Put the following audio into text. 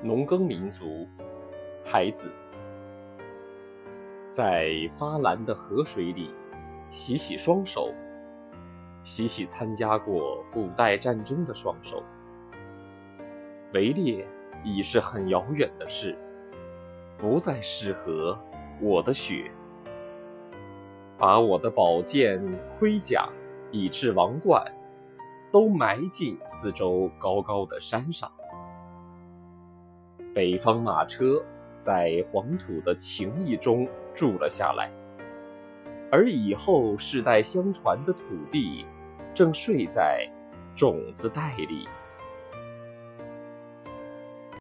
农耕民族，孩子，在发蓝的河水里洗洗双手，洗洗参加过古代战争的双手。围猎已是很遥远的事，不再适合我的血。把我的宝剑、盔甲，以至王冠，都埋进四周高高的山上。北方马车在黄土的情谊中住了下来，而以后世代相传的土地正睡在种子袋里。